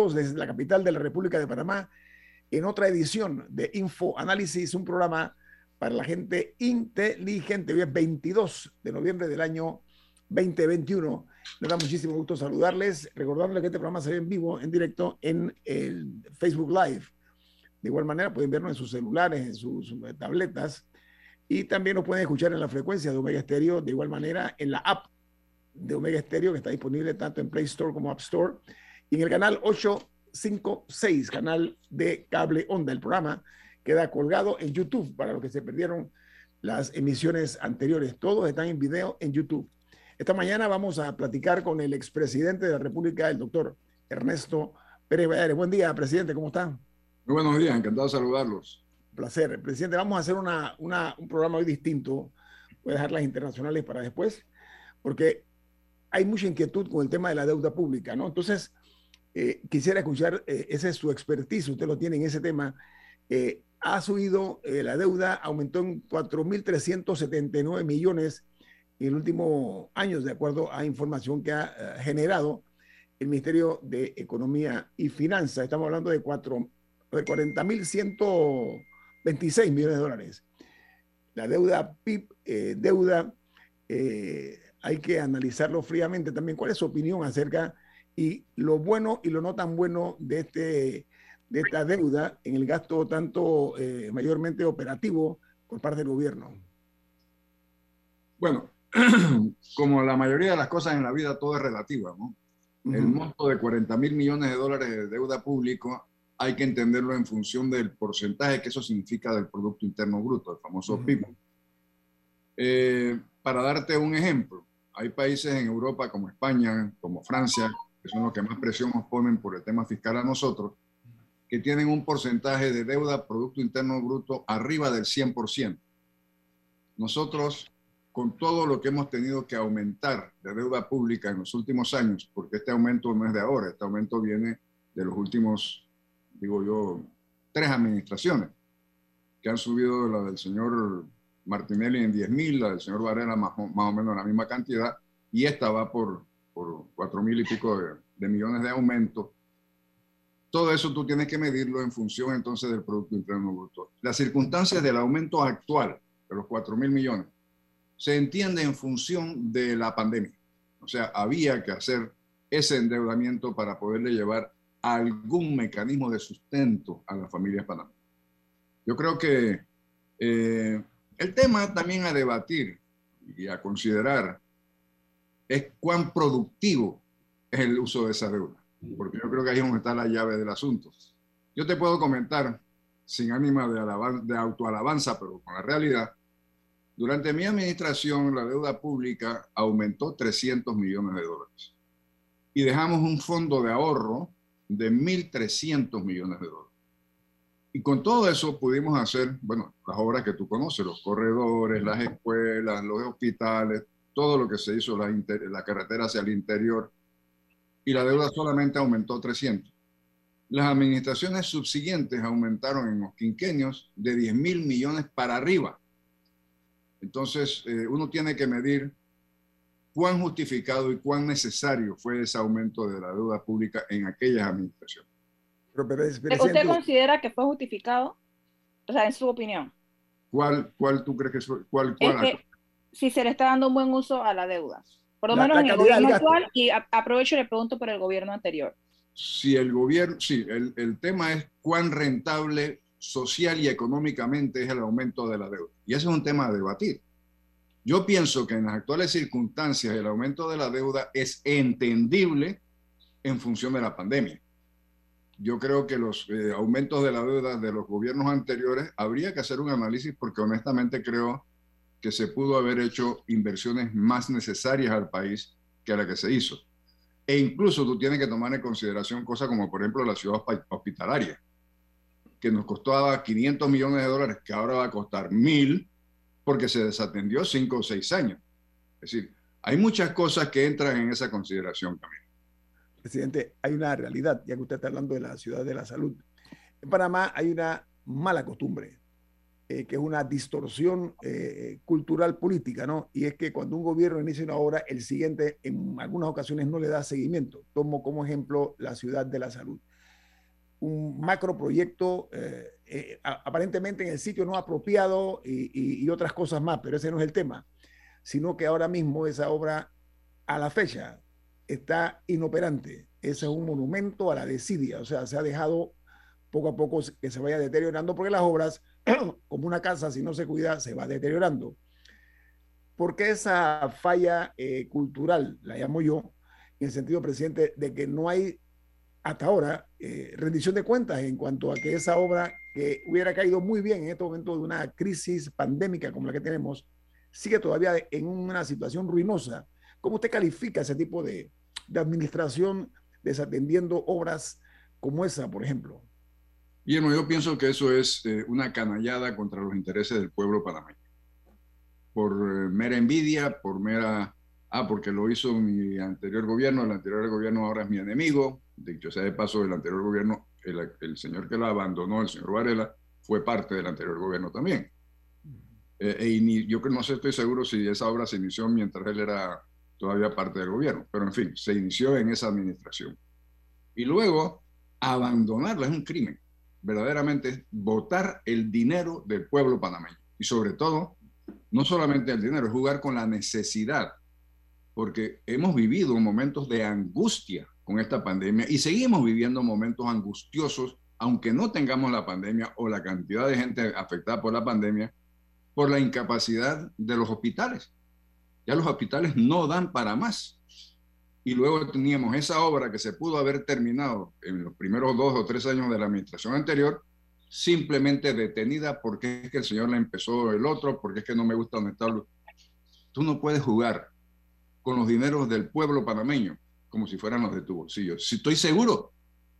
Saludos desde la capital de la República de Panamá en otra edición de Info Análisis, un programa para la gente inteligente. Hoy es 22 de noviembre del año 2021. Me da muchísimo gusto saludarles, recordarles que este programa se ve en vivo, en directo, en el Facebook Live. De igual manera, pueden vernos en sus celulares, en sus, tabletas, y también nos pueden escuchar en la frecuencia de Omega Stereo, de igual manera en la app de Omega Stereo, que está disponible tanto en Play Store como App Store, y en el canal 856, canal de cable onda. El programa queda colgado en YouTube para los que se perdieron las emisiones anteriores. Todos están en video en YouTube. Esta mañana vamos a platicar con el expresidente de la República, el doctor Ernesto Pérez Valladares. Buen día, presidente, ¿cómo está? Muy buenos días, encantado de saludarlos. Placer. Presidente, vamos a hacer una, un programa hoy distinto. Voy a dejar las internacionales para después, porque hay mucha inquietud con el tema de la deuda pública, ¿no? Entonces, eh, quisiera escuchar, eh, ese es su expertise, usted lo tiene en ese tema. Eh, ha subido la deuda, aumentó en 4.379 millones en el último año, de acuerdo a información que ha eh, generado el Ministerio de Economía y Finanzas. Estamos hablando de, 40.126 millones de dólares. La deuda PIB, eh, deuda, eh, hay que analizarlo fríamente también. ¿Cuál es su opinión acerca y lo bueno y lo no tan bueno de, este, de esta deuda en el gasto tanto mayormente operativo por parte del gobierno? Bueno, como la mayoría de las cosas en la vida, todo es relativa. ¿no? El monto de 40 mil millones de dólares de deuda pública hay que entenderlo en función del porcentaje que eso significa del Producto Interno Bruto, el famoso PIB. Eh, para darte un ejemplo, hay países en Europa como España, como Francia, que son los que más presión nos ponen por el tema fiscal a nosotros, que tienen un porcentaje de deuda Producto Interno Bruto arriba del 100%. Nosotros con todo lo que hemos tenido que aumentar de deuda pública en los últimos años, porque este aumento no es de ahora, este aumento viene de los últimos, digo yo, tres administraciones, que han subido la del señor Martinelli en 10 mil, la del señor Varela más, más, o menos la misma cantidad, y esta va por, por 4 mil y pico de, de millones de aumento. Todo eso tú tienes que medirlo en función entonces del Producto Interno Bruto. Las circunstancias del aumento actual de los 4 mil millones se entiende en función de la pandemia. O sea, había que hacer ese endeudamiento para poderle llevar algún mecanismo de sustento a las familias panameñas. Yo creo que eh, el tema también a debatir y a considerar es cuán productivo es el uso de esa deuda, porque yo creo que ahí es donde está la llave del asunto. Yo te puedo comentar, sin ánima de, de autoalabanza, pero con la realidad, durante mi administración, la deuda pública aumentó 300 millones de dólares y dejamos un fondo de ahorro de 1.300 millones de dólares. Y con todo eso pudimos hacer, bueno, las obras que tú conoces, los corredores, las escuelas, los hospitales, todo lo que se hizo, la, la carretera hacia el interior, y la deuda solamente aumentó 300. Las administraciones subsiguientes aumentaron en los quinquenios de 10 mil millones para arriba. Entonces, eh, uno tiene que medir cuán justificado y cuán necesario fue ese aumento de la deuda pública en aquellas administraciones. ¿Usted considera que fue justificado? O sea, en su opinión. ¿Cuál, cuál tú crees que fue? Cuál, si se le está dando un buen uso a la deuda. Por lo menos en el gobierno actual, y aprovecho y le pregunto por el gobierno anterior. Si el gobierno, sí, el, el tema es cuán rentable social y económicamente es el aumento de la deuda. Y ese es un tema a debatir. Yo pienso que en las actuales circunstancias el aumento de la deuda es entendible en función de la pandemia. yo creo que los eh, aumentos de la deuda de los gobiernos anteriores habría que hacer un análisis porque honestamente creo que se pudo haber hecho inversiones más necesarias al país que a la que se hizo. E incluso tú tienes que tomar en consideración cosas como, por ejemplo, la ciudad hospitalaria, que nos costaba 500 millones de dólares, que ahora va a costar mil, porque se desatendió cinco o seis años. Es decir, hay muchas cosas que entran en esa consideración, Camilo. Presidente, hay una realidad, ya que usted está hablando de la ciudad de la salud. En Panamá hay una mala costumbre, eh, que es una distorsión eh, cultural política, ¿no? Y es que cuando un gobierno inicia una obra, el siguiente en algunas ocasiones no le da seguimiento. Tomo como ejemplo la ciudad de la salud. Un macroproyecto eh, aparentemente en el sitio no apropiado y otras cosas más, pero ese no es el tema, sino que ahora mismo esa obra a la fecha está inoperante. Ese es un monumento a la desidia, o sea, se ha dejado poco a poco que se vaya deteriorando porque las obras, como una casa, si no se cuida, se va deteriorando. Porque esa falla eh, cultural, la llamo yo, en el sentido, presidente, de que no hay hasta ahora eh, rendición de cuentas en cuanto a que esa obra que hubiera caído muy bien en este momento de una crisis pandémica como la que tenemos, sigue todavía en una situación ruinosa. ¿Cómo usted califica ese tipo de, de administración desatendiendo obras como esa, por ejemplo? Bien, yo pienso que eso es eh, una canallada contra los intereses del pueblo panameño. Por eh, mera envidia, por mera... Ah, porque lo hizo mi anterior gobierno, el anterior gobierno ahora es mi enemigo. Dicho sea de paso, el anterior gobierno, el, el señor que lo abandonó, el señor Varela, fue parte del anterior gobierno también. Eh, y yo no sé, estoy seguro si esa obra se inició mientras él era todavía parte del gobierno, pero en fin, se inició en esa administración. Y luego, abandonarla es un crimen, verdaderamente votar el dinero del pueblo panameño. Y sobre todo, no solamente el dinero, es jugar con la necesidad, porque hemos vivido momentos de angustia con esta pandemia y seguimos viviendo momentos angustiosos, aunque no tengamos la pandemia o la cantidad de gente afectada por la pandemia, por la incapacidad de los hospitales. Ya los hospitales no dan para más. Y luego teníamos esa obra que se pudo haber terminado en los primeros dos o tres años de la administración anterior, simplemente detenida porque es que el señor la empezó el otro, porque es que no me gusta donde está. Tú no puedes jugar con los dineros del pueblo panameño como si fueran los de tu bolsillo. Si estoy seguro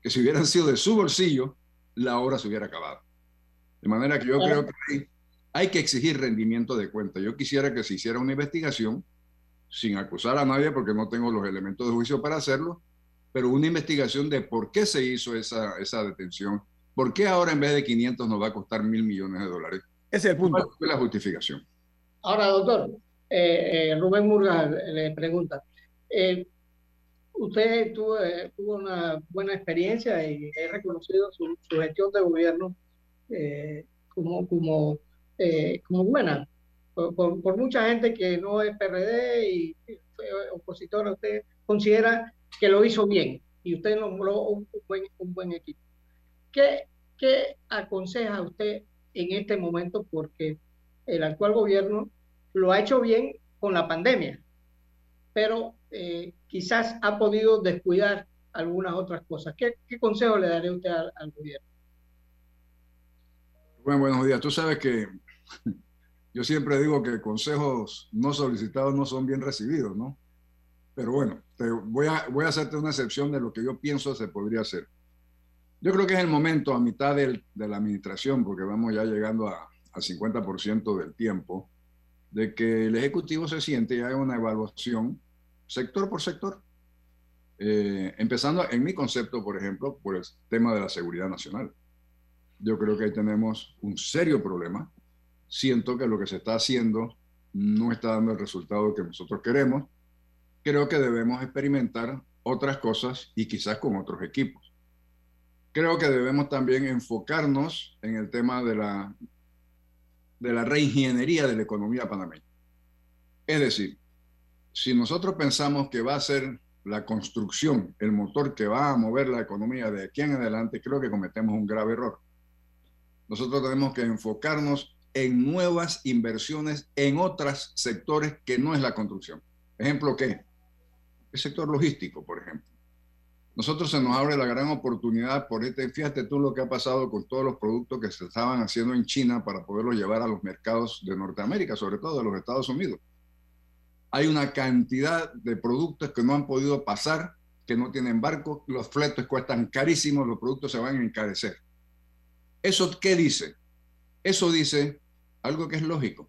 que si hubieran sido de su bolsillo, la obra se hubiera acabado. De manera que yo creo que hay que exigir rendimiento de cuenta. Yo quisiera que se hiciera una investigación sin acusar a nadie porque no tengo los elementos de juicio para hacerlo, pero una investigación de por qué se hizo esa, esa detención, por qué ahora en vez de 500 nos va a costar mil millones de dólares. Ese es el punto. ¿Cuál es la justificación? Ahora, doctor, eh, eh, Rubén Murga le pregunta, eh, usted tuvo, tuvo, una buena experiencia y he reconocido su, su gestión de gobierno como, como eh, como buena. Por, mucha gente que no es PRD y fue opositor, usted considera que lo hizo bien y usted nombró un, buen, un buen equipo. ¿Qué, ¿Qué aconseja usted en este momento? Porque el actual gobierno lo ha hecho bien con la pandemia, pero eh, quizás ha podido descuidar algunas otras cosas. ¿Qué, qué consejo le daría usted al, al gobierno? Bueno, buenos días. Tú sabes que yo siempre digo que consejos no solicitados no son bien recibidos, ¿no? Pero bueno, te voy, a, voy a hacerte una excepción de lo que yo pienso se podría hacer. Yo creo que es el momento, a mitad del, de la administración, porque vamos ya llegando a, al 50% del tiempo, de que el Ejecutivo se siente y haga una evaluación sector por sector. Eh, empezando en mi concepto, por ejemplo, por el tema de la seguridad nacional. Yo creo que ahí tenemos un serio problema siento que lo que se está haciendo no está dando el resultado que nosotros queremos. Creo que debemos experimentar otras cosas y quizás con otros equipos. Creo que debemos también enfocarnos en el tema de la, de la reingeniería de la economía panameña. Es decir, si nosotros pensamos que va a ser la construcción el motor que va a mover la economía de aquí en adelante, creo que cometemos un grave error. Nosotros tenemos que enfocarnos en nuevas inversiones en otros sectores que no es la construcción. Ejemplo, ¿qué? El sector logístico, por ejemplo. nosotros se nos abre la gran oportunidad por este, fíjate tú lo que ha pasado con todos los productos que se estaban haciendo en China para poderlos llevar a los mercados de Norteamérica, sobre todo de los Estados Unidos. Hay una cantidad de productos que no han podido pasar, que no tienen barcos, los fletes cuestan carísimos, los productos se van a encarecer. ¿Eso qué dice? Eso dice algo que es lógico.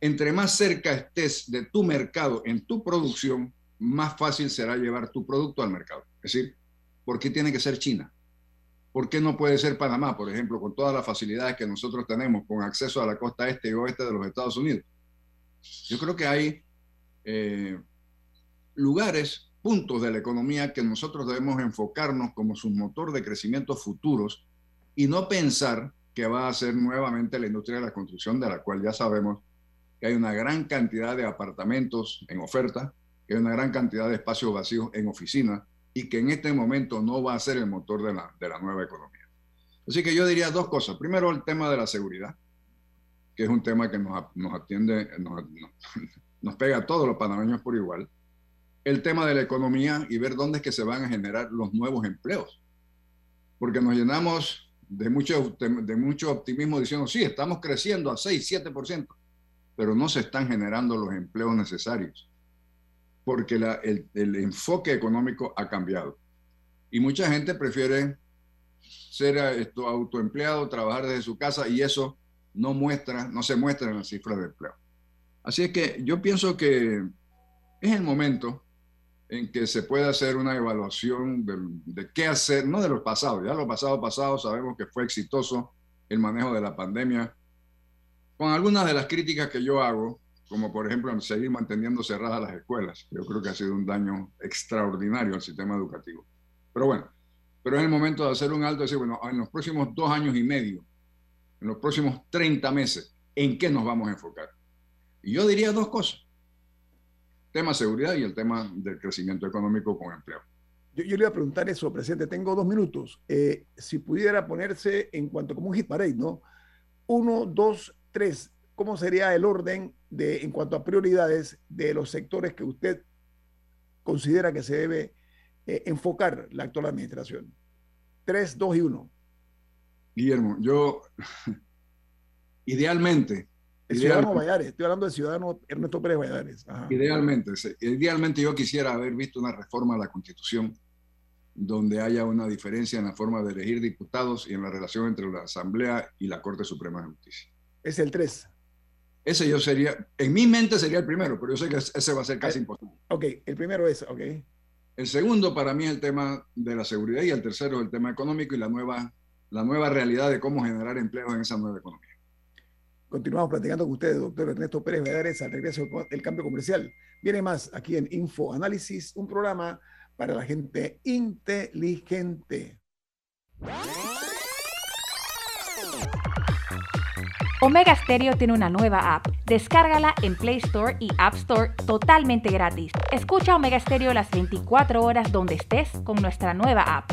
Entre más cerca estés de tu mercado en tu producción, más fácil será llevar tu producto al mercado. Es decir, ¿por qué tiene que ser China? ¿Por qué no puede ser Panamá, por ejemplo, con todas las facilidades que nosotros tenemos con acceso a la costa este y oeste de los Estados Unidos? Yo creo que hay eh, lugares, puntos de la economía que nosotros debemos enfocarnos como su motor de crecimiento futuros y no pensar que va a ser nuevamente la industria de la construcción, de la cual ya sabemos que hay una gran cantidad de apartamentos en oferta, que hay una gran cantidad de espacios vacíos en oficinas y que en este momento no va a ser el motor de la, de la nueva economía. Así que yo diría dos cosas. Primero, el tema de la seguridad, que es un tema que nos, nos atiende, nos, nos pega a todos los panameños por igual. El tema de la economía y ver dónde es que se van a generar los nuevos empleos. Porque nos llenamos de mucho, de mucho optimismo diciendo, sí, estamos creciendo a 6, 7%, pero no se están generando los empleos necesarios porque el, el, enfoque económico ha cambiado. Y mucha gente prefiere ser esto, autoempleado, trabajar desde su casa y eso no muestra, no se muestra en las cifras de empleo. Así es que yo pienso que es el momento en que se puede hacer una evaluación de, qué hacer, no de los pasados, ya los pasados pasados sabemos que fue exitoso el manejo de la pandemia, con algunas de las críticas que yo hago, como por ejemplo seguir manteniendo cerradas las escuelas. Yo creo que ha sido un daño extraordinario al sistema educativo. Pero bueno, pero es el momento de hacer un alto decir, bueno, en los próximos dos años y medio, en los próximos 30 meses, ¿en qué nos vamos a enfocar? Y yo diría dos cosas. Tema seguridad y el tema del crecimiento económico con empleo. Yo, yo le iba a preguntar eso, presidente. Tengo dos minutos. Eh, si pudiera ponerse en cuanto como un hit parade, ¿no? Uno, dos, tres. ¿Cómo sería el orden de, en cuanto a prioridades de los sectores que usted considera que se debe eh, enfocar la actual administración? Tres, dos y uno. Guillermo, yo idealmente. El ciudadano Valladares, estoy hablando del ciudadano Ernesto Pérez Valladares. Idealmente, idealmente yo quisiera haber visto una reforma a la Constitución donde haya una diferencia en la forma de elegir diputados y en la relación entre la Asamblea y la Corte Suprema de Justicia. Es el 3. Ese yo sería, en mi mente sería el primero, pero yo sé que ese va a ser casi eh, imposible. Ok, el primero es, ok. El segundo para mí es el tema de la seguridad y el tercero es el tema económico y la nueva, la nueva realidad de cómo generar empleos en esa nueva economía. Continuamos platicando con ustedes, doctor Ernesto Pérez Vedares, al regreso del cambio comercial. Viene más aquí en Info Análisis, un programa para la gente inteligente. Omega Stereo tiene una nueva app. Descárgala en Play Store y App Store totalmente gratis. Escucha Omega Stereo las 24 horas donde estés con nuestra nueva app.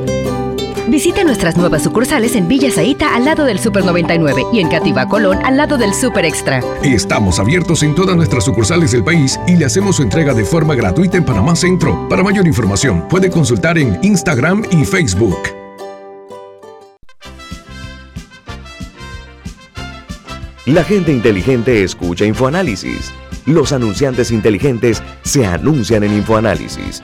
Visite nuestras nuevas sucursales en Villa Zaita al lado del Super 99 y en Cativa Colón al lado del Super Extra. Estamos abiertos en todas nuestras sucursales del país y le hacemos su entrega de forma gratuita en Panamá Centro. Para mayor información, puede consultar en Instagram y Facebook. La gente inteligente escucha InfoAnálisis. Los anunciantes inteligentes se anuncian en InfoAnálisis.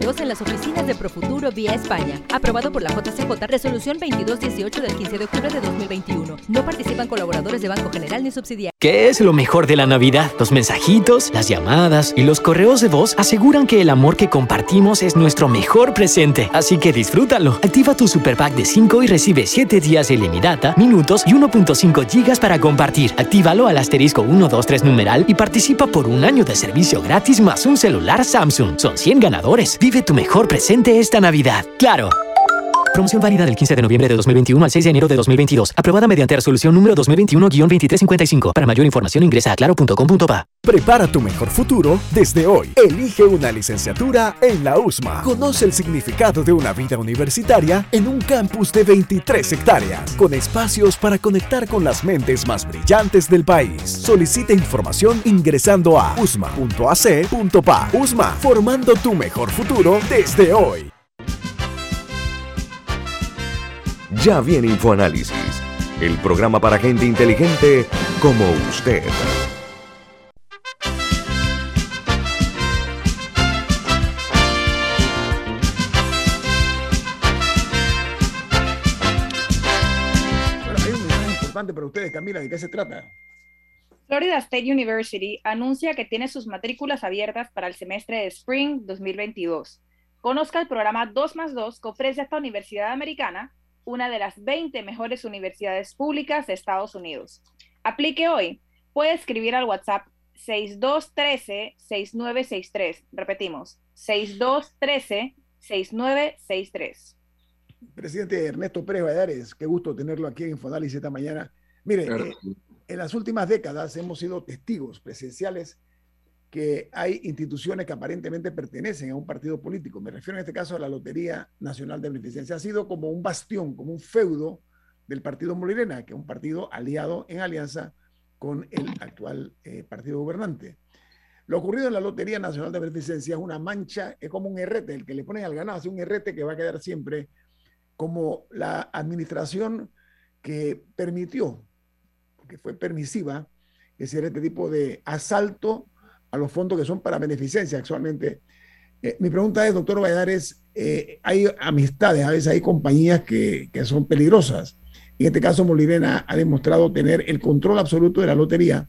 en las oficinas de Profuturo vía España. Aprobado por la JCJ, resolución 2218 del 15 de octubre de 2021. No participan colaboradores de Banco General ni subsidiarios. ¿Qué es lo mejor de la Navidad? Los mensajitos, las llamadas y los correos de voz aseguran que el amor que compartimos es nuestro mejor presente. Así que disfrútalo. Activa tu Super Pack de 5 y recibe 7 días de ilimitada, minutos y 1.5 gigas para compartir. Actívalo al asterisco 123 numeral y participa por un año de servicio gratis más un celular Samsung. Son 100 ganadores. Tu mejor presente esta Navidad. ¡Claro! Promoción válida del 15 de noviembre de 2021 al 6 de enero de 2022. Aprobada mediante resolución número 2021-2355. Para mayor información ingresa a claro.com.pa. Prepara tu mejor futuro desde hoy. Elige una licenciatura en la USMA. Conoce el significado de una vida universitaria en un campus de 23 hectáreas, con espacios para conectar con las mentes más brillantes del país. Solicita información ingresando a usma.ac.pa. USMA, formando tu mejor futuro desde hoy. Ya viene InfoAnálisis, el programa para gente inteligente como usted. Bueno, hay un mensaje importante para ustedes, Camila, ¿de qué se trata? Florida State University anuncia que tiene sus matrículas abiertas para el semestre de Spring 2022. Conozca el programa 2 más 2 que ofrece esta universidad americana una de las 20 mejores universidades públicas de Estados Unidos. Aplique hoy. Puede escribir al WhatsApp 6213-6963. Repetimos, 6213-6963. Presidente Ernesto Pérez Valladares, qué gusto tenerlo aquí en Infoanálisis esta mañana. Mire, eh, en las últimas décadas hemos sido testigos presenciales que hay instituciones que aparentemente pertenecen a un partido político. Me refiero en este caso a la Lotería Nacional de Beneficencia. Ha sido como un bastión, como un feudo del partido Molirena, que es un partido aliado en alianza con el actual eh, partido gobernante. Lo ocurrido en la Lotería Nacional de Beneficencia es una mancha, es como un herrete, el que le ponen al ganado, es un herrete que va a quedar siempre como la administración que permitió, porque fue permisiva, ese este tipo de asalto a los fondos que son para beneficencia actualmente. Eh, mi pregunta es, doctor Valladares, eh, hay amistades, a veces hay compañías que, que, son peligrosas. En este caso, Molirena ha demostrado tener el control absoluto de la lotería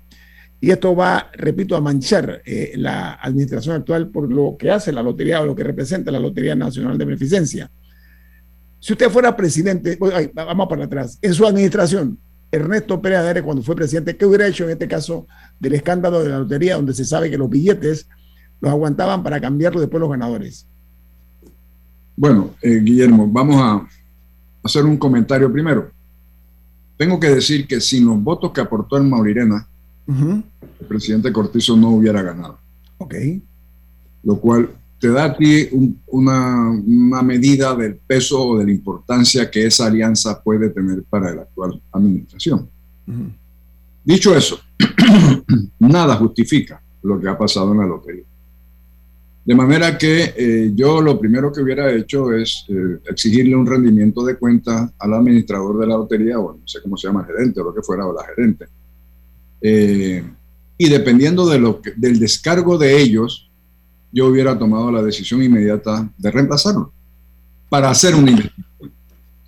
y esto va, repito, a manchar eh, la administración actual por lo que hace la lotería o lo que representa la Lotería Nacional de Beneficencia. Si usted fuera presidente, vamos para atrás, en su administración, Ernesto Pérez Adere, cuando fue presidente, ¿qué hubiera hecho en este caso del escándalo de la lotería, donde se sabe que los billetes los aguantaban para cambiarlos después los ganadores? Bueno, eh, Guillermo, vamos a hacer un comentario primero. Tengo que decir que sin los votos que aportó el Maurirena, el presidente Cortizo no hubiera ganado. Ok. Lo cual te da a ti una, una, medida del peso o de la importancia que esa alianza puede tener para la actual administración. Dicho eso, nada justifica lo que ha pasado en la lotería. De manera que eh, yo lo primero que hubiera hecho es eh, exigirle un rendimiento de cuenta al administrador de la lotería, o no sé cómo se llama, gerente o lo que fuera, o la gerente. Eh, y dependiendo de lo del descargo de ellos, yo hubiera tomado la decisión inmediata de reemplazarlo para hacer una investigación.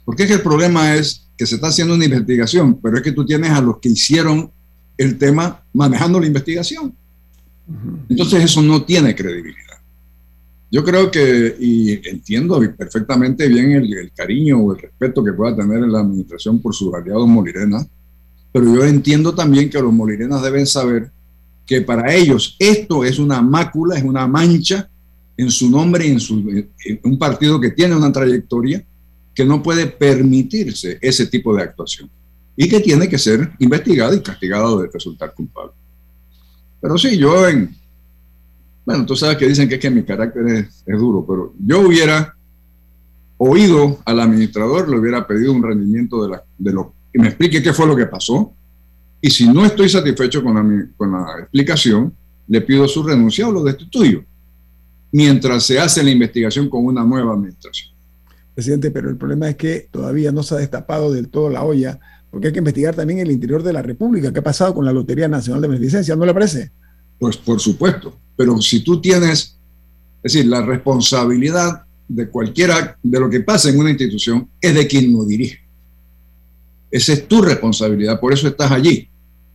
Porque es que el problema es que se está haciendo una investigación, pero es que tú tienes a los que hicieron el tema manejando la investigación. Entonces eso no tiene credibilidad. Yo creo que, y entiendo perfectamente bien el, cariño o el respeto que pueda tener la administración por sus aliados molirenas, pero yo entiendo también que los molirenas deben saber que para ellos esto es una mácula, es una mancha en su nombre, en, su, en un partido que tiene una trayectoria que no puede permitirse ese tipo de actuación y que tiene que ser investigado y castigado de resultar culpable. Pero sí, yo en, bueno, tú sabes que dicen que es que mi carácter es, es duro, pero yo hubiera oído al administrador, le hubiera pedido un rendimiento de, la, de lo que me explique qué fue lo que pasó. Y si no estoy satisfecho con la, con la explicación, le pido su renuncia o lo destituyo, mientras se hace la investigación con una nueva administración. Presidente, pero el problema es que todavía no se ha destapado del todo la olla, porque hay que investigar también el interior de la República. ¿Qué ha pasado con la Lotería Nacional de Beneficencia? ¿No le parece? Pues por supuesto, pero si tú tienes, es decir, la responsabilidad de cualquiera, de lo que pasa en una institución, es de quien lo dirige. Esa es tu responsabilidad, por eso estás allí.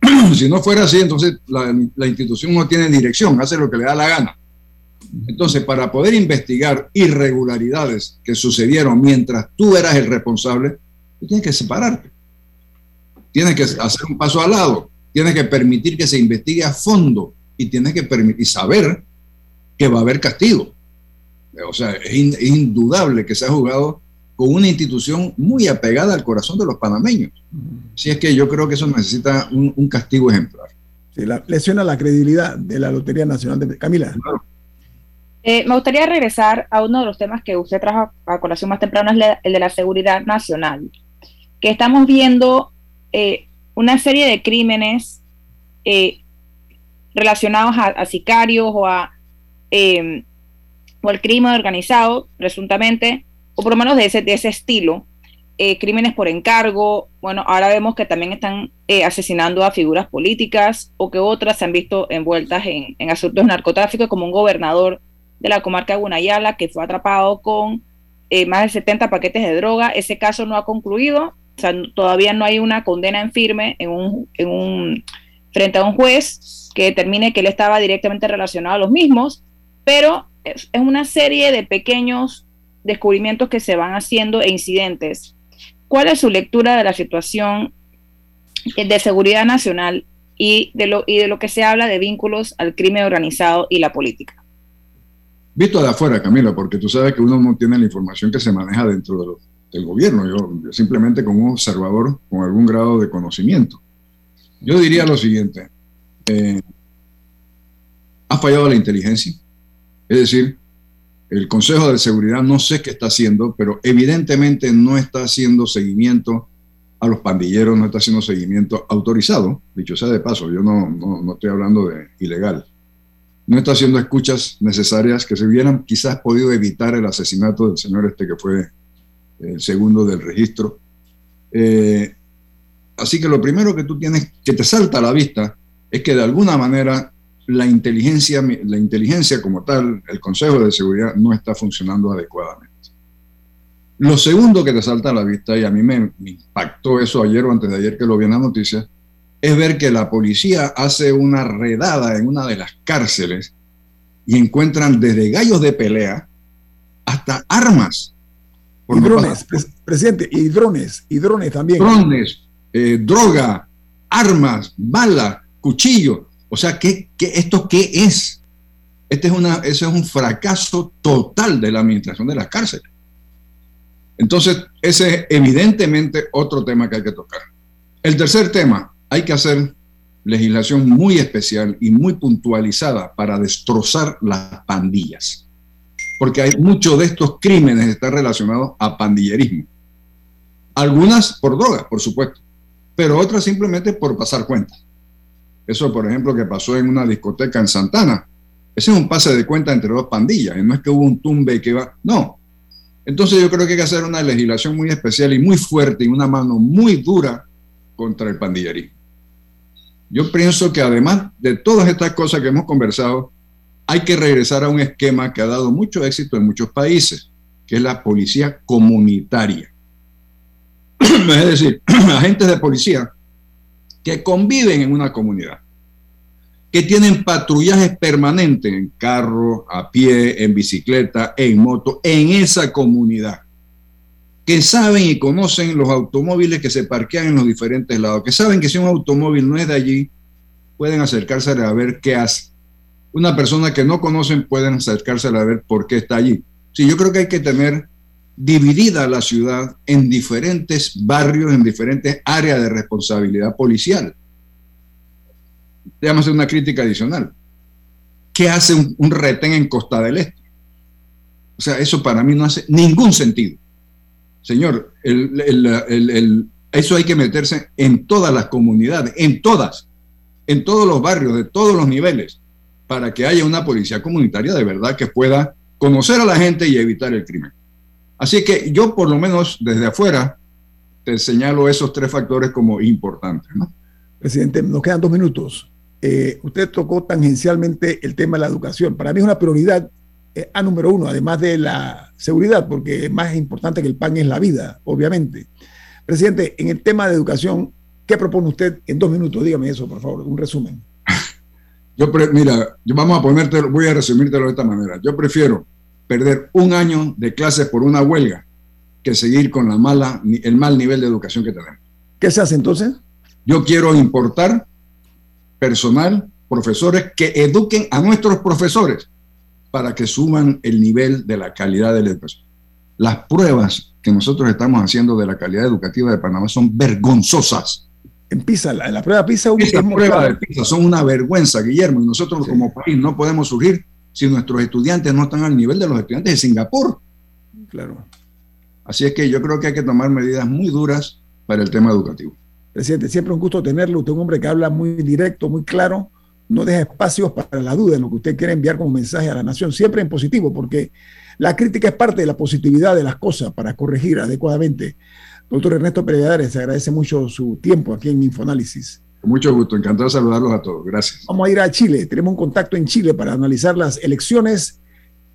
si no fuera así, entonces la, institución no tiene dirección, hace lo que le da la gana. Entonces, para poder investigar irregularidades que sucedieron mientras tú eras el responsable, tú tienes que separarte. Tienes que hacer un paso al lado. Tienes que permitir que se investigue a fondo y tienes que permitir saber que va a haber castigo. O sea, es, es, indudable que se ha jugado con una institución muy apegada al corazón de los panameños. Si es que yo creo que eso necesita un, un castigo ejemplar. Sí, la, lesiona la credibilidad de la Lotería Nacional de Camila. Claro. Eh, me gustaría regresar a uno de los temas que usted trajo a colación más temprano, es la, el de la seguridad nacional, que estamos viendo eh, una serie de crímenes eh, relacionados a, a, sicarios o, a, eh, o al crimen organizado, presuntamente, o por lo menos de ese, de ese estilo, crímenes por encargo, bueno, ahora vemos que también están asesinando a figuras políticas o que otras se han visto envueltas en, en asuntos de narcotráfico, como un gobernador de la comarca de Gunayala, que fue atrapado con eh, más de 70 paquetes de droga. Ese caso no ha concluido, o sea, todavía no hay una condena en firme en un, en un, frente a un juez que determine que él estaba directamente relacionado a los mismos, pero es una serie de pequeños descubrimientos que se van haciendo e incidentes. ¿Cuál es su lectura de la situación de seguridad nacional y de lo, y de lo que se habla de vínculos al crimen organizado y la política? visto de afuera, Camila, porque tú sabes que uno no tiene la información que se maneja dentro de del gobierno, yo, yo, simplemente como observador con algún grado de conocimiento. Yo diría lo siguiente, eh, ha fallado la inteligencia, es decir, el Consejo de Seguridad no sé qué está haciendo, pero evidentemente no está haciendo seguimiento a los pandilleros, no está haciendo seguimiento autorizado, dicho sea de paso, yo no, no, no estoy hablando de ilegal no está haciendo escuchas necesarias que se hubieran quizás podido evitar el asesinato del señor este que fue el segundo del registro. Eh, así que lo primero que tú tienes, que te salta a la vista, es que de alguna manera la inteligencia, la inteligencia como tal, el Consejo de Seguridad no está funcionando adecuadamente. Lo segundo que te salta a la vista, y a mí me, me impactó eso ayer o antes de ayer que lo vi en la noticia, es ver que la policía hace una redada en una de las cárceles y encuentran desde gallos de pelea hasta armas. Y drones, pres presidente, y drones, y drones también. Drones, eh, droga, armas, balas, cuchillos. O sea, ¿qué, qué, esto qué es? Este es una, ese es un fracaso total de la administración de las cárceles. Entonces, ese es evidentemente otro tema que hay que tocar. El tercer tema, hay que hacer legislación muy especial y muy puntualizada para destrozar las pandillas. Porque hay muchos de estos crímenes que están relacionados a pandillerismo. Algunas por drogas, por supuesto, pero otras simplemente por pasar cuentas. Eso, por ejemplo, que pasó en una discoteca en Santana. Ese es un pase de cuenta entre dos pandillas. No es que hubo un tumbe que va. No. Entonces yo creo que hay que hacer una legislación muy especial y muy fuerte y una mano muy dura contra el pandillerismo. Yo pienso que además de todas estas cosas que hemos conversado, hay que regresar a un esquema que ha dado mucho éxito en muchos países, que es la policía comunitaria. es decir, agentes de policía que conviven en una comunidad, que tienen patrullajes permanentes en carro, a pie, en bicicleta, en moto, en esa comunidad que saben y conocen los automóviles que se parquean en los diferentes lados, que saben que si un automóvil no es de allí, pueden acercarse a ver qué hace. Una persona que no conocen pueden acercarse a ver por qué está allí. Sí, yo creo que hay que tener dividida la ciudad en diferentes barrios, en diferentes áreas de responsabilidad policial. Déjame hacer una crítica adicional. ¿qué hace un, retén en Costa del Este? O sea, eso para mí no hace ningún sentido. Señor, eso hay que meterse en todas las comunidades, en todas, en todos los barrios, de todos los niveles, para que haya una policía comunitaria de verdad que pueda conocer a la gente y evitar el crimen. Así que yo por lo menos desde afuera te señalo esos tres factores como importantes. ¿no? Presidente, nos quedan dos minutos. Eh, usted tocó tangencialmente el tema de la educación. Para mí es una prioridad eh, a número uno, además de la seguridad, porque más importante que el pan es la vida, obviamente. Presidente, en el tema de educación, ¿qué propone usted en dos minutos? Dígame eso, por favor, un resumen. Yo pre- mira, yo vamos a ponerte, voy a resumírtelo de esta manera. Yo prefiero perder un año de clases por una huelga que seguir con la mala, el mal nivel de educación que tenemos. ¿Qué se hace entonces? Yo quiero importar personal, profesores que eduquen a nuestros profesores para que suban el nivel de la calidad de la educación. Las pruebas que nosotros estamos haciendo de la calidad educativa de Panamá son vergonzosas. En PISA, la, la prueba PISA Esas pruebas de PISA son una vergüenza, Guillermo, y nosotros como país no podemos surgir si nuestros estudiantes no están al nivel de los estudiantes de Singapur. Claro. Así es que yo creo que hay que tomar medidas muy duras para el tema educativo. Presidente, siempre un gusto tenerlo. Usted es un hombre que habla muy directo, muy claro, no deja espacios para la duda en lo que usted quiere enviar como mensaje a la nación, siempre en positivo, porque la crítica es parte de la positividad de las cosas para corregir adecuadamente. Doctor Ernesto se agradece mucho su tiempo aquí en Infoanálisis. Con mucho gusto, encantado de saludarlos a todos. Gracias. Vamos a ir a Chile, tenemos un contacto en Chile para analizar las elecciones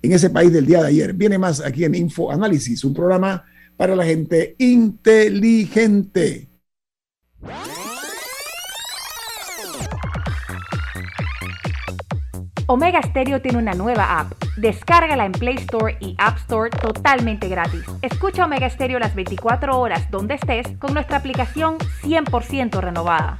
en ese país del día de ayer. Viene más aquí en Infoanálisis, un programa para la gente inteligente. Omega Stereo tiene una nueva app. Descárgala en Play Store y App Store totalmente gratis. Escucha Omega Stereo las 24 horas donde estés con nuestra aplicación 100% renovada.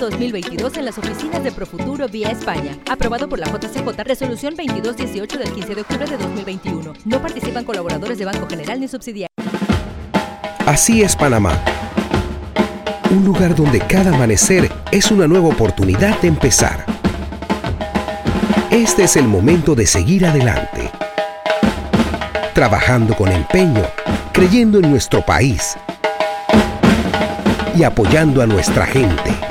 2022 en las oficinas de Profuturo vía España. Aprobado por la JCJ Resolución 2218 del 15 de octubre de 2021. No participan colaboradores de Banco General ni subsidiarios. Así es Panamá. Un lugar donde cada amanecer es una nueva oportunidad de empezar. Este es el momento de seguir adelante. Trabajando con empeño, creyendo en nuestro país y apoyando a nuestra gente.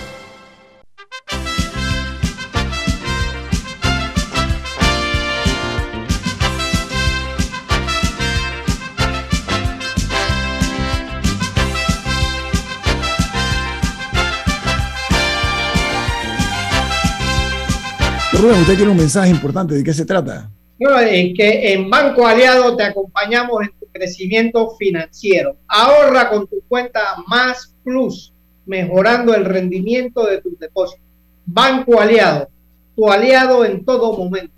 Usted tiene un mensaje importante. ¿De qué se trata? No, es que en Banco Aliado te acompañamos en tu crecimiento financiero. Ahorra con tu cuenta Más Plus, mejorando el rendimiento de tus depósitos. Banco Aliado, tu aliado en todo momento.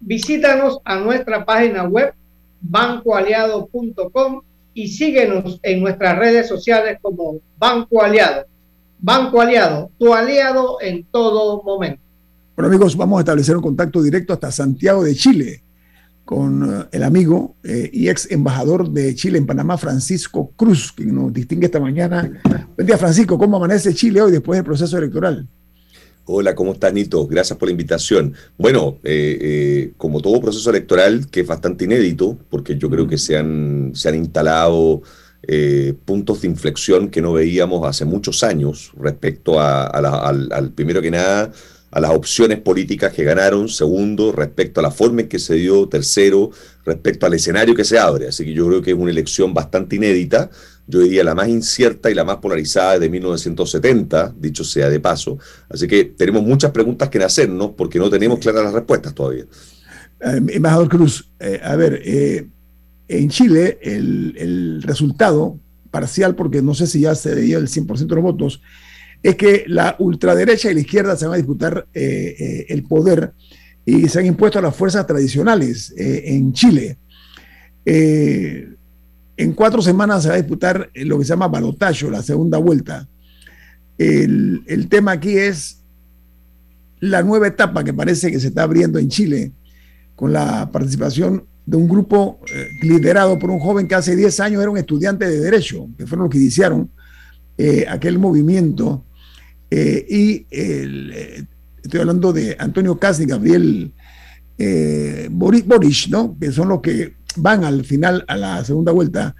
Visítanos a nuestra página web bancoaliado.com y síguenos en nuestras redes sociales como Banco Aliado. Banco Aliado, tu aliado en todo momento. Bueno amigos, vamos a establecer un contacto directo hasta Santiago de Chile con eh, el amigo eh, y ex embajador de Chile en Panamá, Francisco Cruz, que nos distingue esta mañana. Buen día Francisco, ¿cómo amanece Chile hoy después del proceso electoral? Hola, ¿cómo estás, Nito? Gracias por la invitación. Bueno, eh, como todo proceso electoral, que es bastante inédito, porque yo creo que se han, se han instalado puntos de inflexión que no veíamos hace muchos años respecto a, al, primero que nada, a las opciones políticas que ganaron, segundo, respecto a la forma en que se dio, tercero, respecto al escenario que se abre. Así que yo creo que es una elección bastante inédita, yo diría la más incierta y la más polarizada de 1970, dicho sea de paso. Así que tenemos muchas preguntas que hacernos porque no tenemos claras las respuestas todavía. Eh, embajador Cruz, eh, a ver, eh, en Chile el, el, resultado parcial, porque no sé si ya se dio el 100% de los votos, es que la ultraderecha y la izquierda se van a disputar eh, eh, el poder y se han impuesto a las fuerzas tradicionales eh, en Chile. en cuatro semanas se va a disputar lo que se llama balotaje, la segunda vuelta. El, tema aquí es la nueva etapa que parece que se está abriendo en Chile con la participación de un grupo liderado por un joven que hace 10 años era un estudiante de derecho, que fueron los que iniciaron aquel movimiento eh, y eh, estoy hablando de Antonio Cas y Gabriel eh, Boris, ¿no? que son los que van al final a la segunda vuelta.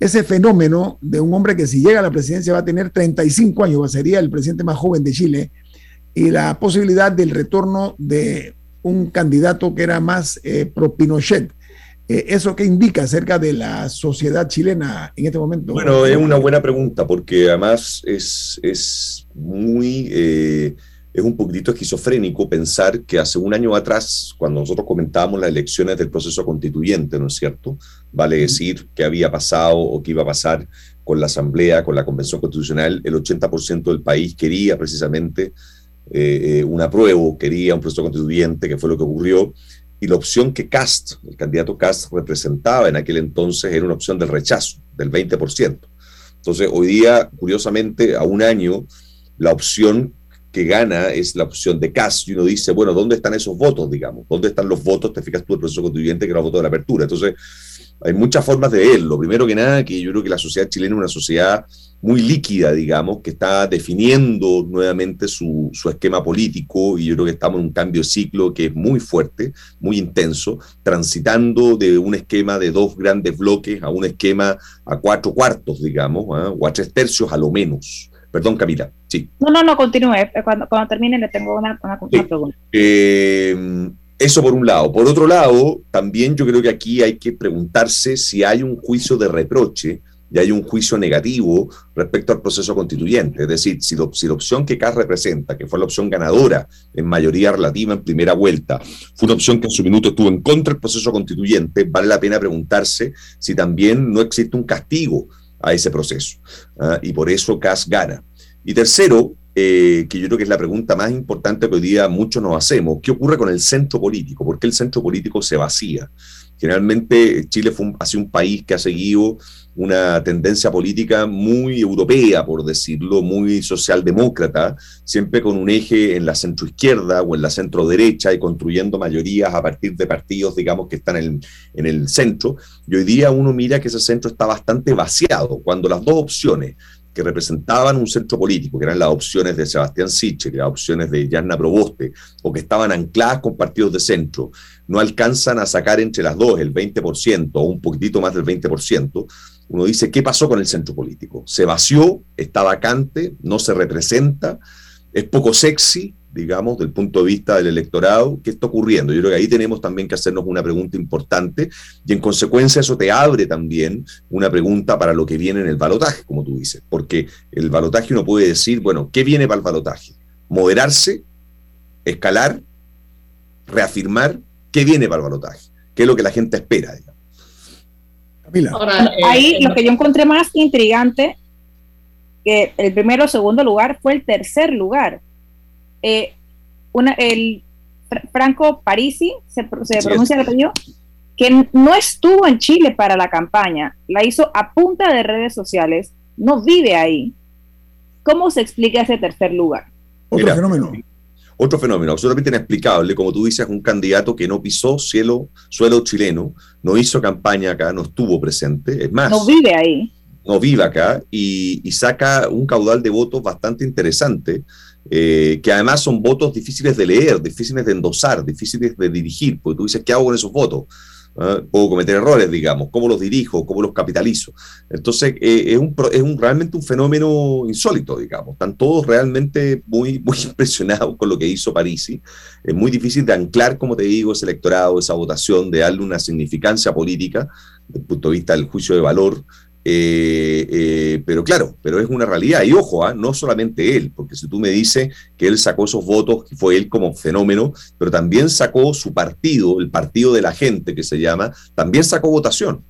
Ese fenómeno de un hombre que si llega a la presidencia va a tener 35 años, sería el presidente más joven de Chile, y la posibilidad del retorno de un candidato que era más pro Pinochet. ¿Eso qué indica acerca de la sociedad chilena en este momento? Bueno, es una buena pregunta porque además es, es muy, eh, es un poquitito esquizofrénico pensar que hace un año atrás, cuando nosotros comentábamos las elecciones del proceso constituyente, ¿no es cierto? Vale decir qué había pasado o qué iba a pasar con la Asamblea, con la Convención Constitucional, el 80% del país quería precisamente eh, un apruebo, quería un proceso constituyente, que fue lo que ocurrió, y la opción que Cast, el candidato Cast, representaba en aquel entonces era una opción del rechazo, del 20%. Entonces, hoy día, curiosamente, a un año, la opción que gana es la opción de Cas. Y uno dice, bueno, ¿dónde están esos votos, digamos? ¿Dónde están los votos? Te fijas tú el proceso constituyente que era el voto de la apertura. Entonces, hay muchas formas de verlo. Primero que nada, que yo creo que la sociedad chilena es una sociedad muy líquida, digamos, que está definiendo nuevamente su, su, esquema político y yo creo que estamos en un cambio de ciclo que es muy fuerte, muy intenso, transitando de un esquema de dos grandes bloques a un esquema a cuatro cuartos, digamos, ¿eh? o a tres tercios a lo menos. Perdón, Camila. Sí. No, no, no, continúe. Cuando, cuando termine le tengo una, pregunta. Eh, eso por un lado. Por otro lado, también yo creo que aquí hay que preguntarse si hay un juicio de reproche y hay un juicio negativo respecto al proceso constituyente. Es decir, si, la opción que CAS representa, que fue la opción ganadora en mayoría relativa en primera vuelta, fue una opción que en su minuto estuvo en contra del proceso constituyente, vale la pena preguntarse si también no existe un castigo a ese proceso. ¿ah? y por eso CAS gana. Y tercero, eh, que yo creo que es la pregunta más importante que hoy día muchos nos hacemos, ¿qué ocurre con el centro político? ¿Por qué el centro político se vacía? Generalmente Chile fue ha sido un país que ha seguido una tendencia política muy europea, por decirlo, muy socialdemócrata, siempre con un eje en la centroizquierda o en la centroderecha y construyendo mayorías a partir de partidos, digamos, que están en, en el centro. Y hoy día uno mira que ese centro está bastante vaciado, cuando las dos opciones que representaban un centro político, que eran las opciones de Sebastián Siche, las opciones de Yanna Proboste, o que estaban ancladas con partidos de centro, no alcanzan a sacar entre las dos el 20% o un poquitito más del 20%, uno dice, ¿qué pasó con el centro político? Se vació, está vacante, no se representa, es poco sexy, digamos, del punto de vista del electorado. ¿Qué está ocurriendo? Yo creo que ahí tenemos también que hacernos una pregunta importante y en consecuencia eso te abre también una pregunta para lo que viene en el balotaje, como tú dices, porque el balotaje uno puede decir, bueno, ¿qué viene para el balotaje? Moderarse, escalar reafirmar qué viene para el balotaje, qué es lo que la gente espera. Ahora, Ahí eh, lo que yo encontré más intrigante que el primero o segundo lugar fue el tercer lugar. Eh, una, el Franco Parisi, se, pronuncia el apellido, que no estuvo en Chile para la campaña, la hizo a punta de redes sociales, no vive ahí. ¿Cómo se explica ese tercer lugar? Otro fenómeno. Otro fenómeno absolutamente inexplicable, como tú dices, un candidato que no pisó cielo, suelo chileno, no hizo campaña acá, no estuvo presente, es más. No vive ahí. No vive acá y, y saca un caudal de votos bastante interesante eh, que además son votos difíciles de leer, difíciles de endosar, difíciles de dirigir, porque tú dices, ¿qué hago con esos votos? ¿Ah? Puedo cometer errores, digamos, ¿cómo los dirijo? ¿Cómo los capitalizo? Entonces, eh, es, un, es un, realmente un fenómeno insólito, digamos. Están todos realmente muy, muy impresionados con lo que hizo Parisi. Es muy difícil de anclar, como te digo, ese electorado, esa votación, de darle una significancia política, desde el punto de vista del juicio de valor, eh, eh, pero claro, pero es una realidad. Y ojo, ¿ah? no solamente él, porque si tú me dices que él sacó esos votos, que fue él como fenómeno, pero también sacó su partido, el partido de la gente que se llama, también sacó votación.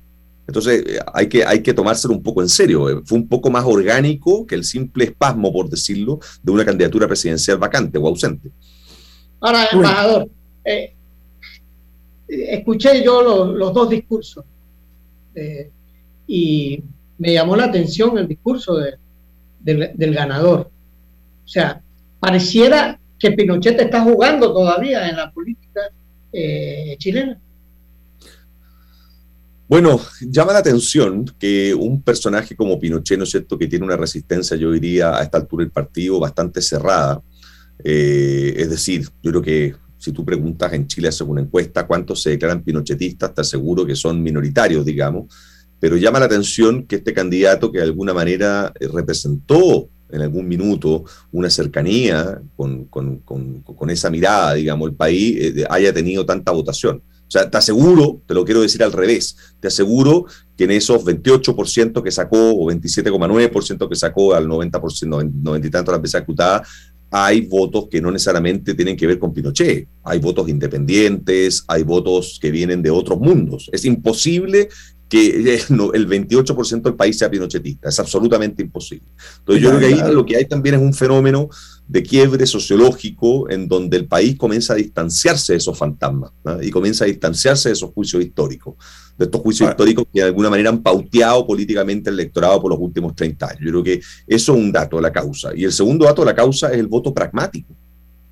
Entonces eh, hay que, hay que tomárselo un poco en serio. Fue un poco más orgánico que el simple espasmo, por decirlo, de una candidatura presidencial vacante o ausente. Ahora, embajador, escuché yo los, los dos discursos y me llamó la atención el discurso del ganador. O sea, pareciera que Pinochet está jugando todavía en la política eh, chilena. Bueno, llama la atención que un personaje como Pinochet, ¿no es cierto?, que tiene una resistencia, yo diría, a esta altura del partido bastante cerrada. Eh, es decir, yo creo que si tú preguntas en Chile, según una encuesta, cuántos se declaran pinochetistas, te aseguro que son minoritarios, digamos pero llama la atención que este candidato que de alguna manera eh, representó en algún minuto una cercanía con, con, con, esa mirada, digamos, el país eh, haya tenido tanta votación. O sea, te aseguro, te lo quiero decir al revés, te aseguro que en esos 28% que sacó o 27,9% que sacó al 90%, 90 y tanto la veces acutada, hay votos que no necesariamente tienen que ver con Pinochet. Hay votos independientes, hay votos que vienen de otros mundos. Es imposible que el 28% del país sea pinochetista. Es absolutamente imposible. Entonces yo creo que ahí lo que hay también es un fenómeno de quiebre sociológico en donde el país comienza a distanciarse de esos fantasmas y comienza a distanciarse de esos juicios históricos, de estos juicios históricos que de alguna manera han pauteado políticamente el electorado por los últimos 30 años. Yo creo que eso es un dato de la causa. Y el segundo dato de la causa es el voto pragmático,